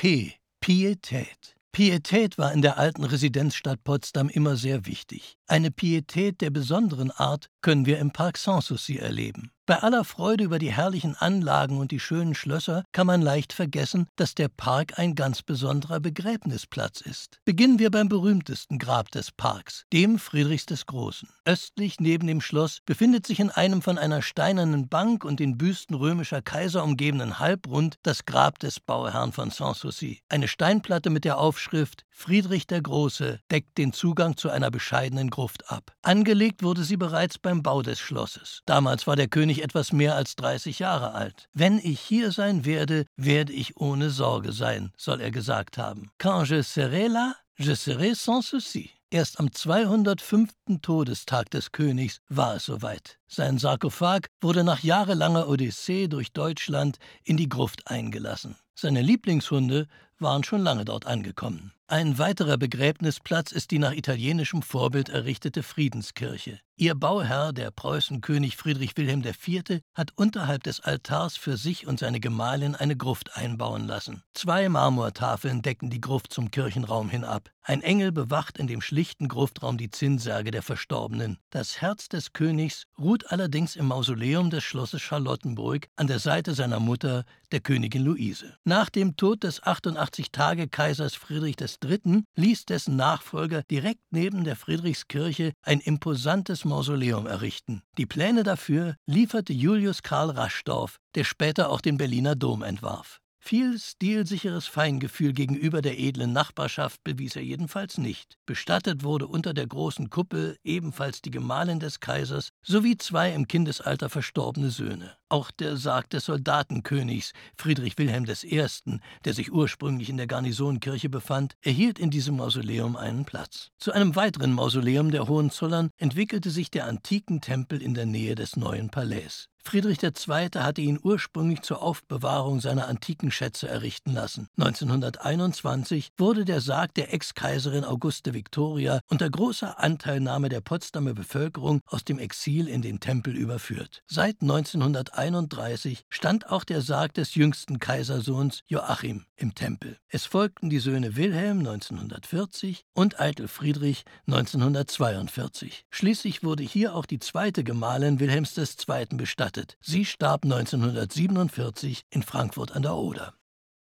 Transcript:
P. Pietät. Pietät war in der alten Residenzstadt Potsdam immer sehr wichtig. Eine Pietät der besonderen Art können wir im Park Sanssouci erleben. Bei aller Freude über die herrlichen Anlagen und die schönen Schlösser kann man leicht vergessen, dass der Park ein ganz besonderer Begräbnisplatz ist. Beginnen wir beim berühmtesten Grab des Parks, dem Friedrichs des Großen. Östlich neben dem Schloss befindet sich in einem von einer steinernen Bank und den Büsten römischer Kaiser umgebenen Halbrund das Grab des Bauherrn von Sanssouci. Eine Steinplatte mit der Aufschrift Friedrich der Große deckt den Zugang zu einer bescheidenen Gruft ab. Angelegt wurde sie bereits beim Bau des Schlosses. Damals war der König etwas mehr als 30 Jahre alt. Wenn ich hier sein werde, werde ich ohne Sorge sein, soll er gesagt haben. Quand je serai là, je serai sans souci. Erst am 205. Todestag des Königs war es soweit. Sein Sarkophag wurde nach jahrelanger Odyssee durch Deutschland in die Gruft eingelassen. Seine Lieblingshunde waren schon lange dort angekommen. Ein weiterer Begräbnisplatz ist die nach italienischem Vorbild errichtete Friedenskirche. Ihr Bauherr, der Preußenkönig Friedrich Wilhelm IV., hat unterhalb des Altars für sich und seine Gemahlin eine Gruft einbauen lassen. Zwei Marmortafeln decken die Gruft zum Kirchenraum hin ab. Ein Engel bewacht in dem schlichten Gruftraum die Zinnsärge der Verstorbenen. Das Herz des Königs ruht allerdings im Mausoleum des Schlosses Charlottenburg an der Seite seiner Mutter, der Königin Luise. Nach dem Tod des 88-Tage-Kaisers Friedrich III. ließ dessen Nachfolger direkt neben der Friedrichskirche ein imposantes Mausoleum errichten. Die Pläne dafür lieferte Julius Karl Raschdorf, der später auch den Berliner Dom entwarf. Viel stilsicheres Feingefühl gegenüber der edlen Nachbarschaft bewies er jedenfalls nicht. Bestattet wurde unter der großen Kuppel ebenfalls die Gemahlin des Kaisers sowie zwei im Kindesalter verstorbene Söhne. Auch der Sarg des Soldatenkönigs Friedrich Wilhelm I., der sich ursprünglich in der Garnisonkirche befand, erhielt in diesem Mausoleum einen Platz. Zu einem weiteren Mausoleum der Hohenzollern entwickelte sich der antiken Tempel in der Nähe des neuen Palais. Friedrich II. hatte ihn ursprünglich zur Aufbewahrung seiner antiken Schätze errichten lassen. 1921 wurde der Sarg der Ex-Kaiserin Auguste Victoria unter großer Anteilnahme der Potsdamer Bevölkerung aus dem Exil in den Tempel überführt. Seit 1931 stand auch der Sarg des jüngsten Kaisersohns Joachim im Tempel. Es folgten die Söhne Wilhelm 1940 und Eitel Friedrich 1942. Schließlich wurde hier auch die zweite Gemahlin Wilhelms II. bestattet. Sie starb 1947 in Frankfurt an der Oder.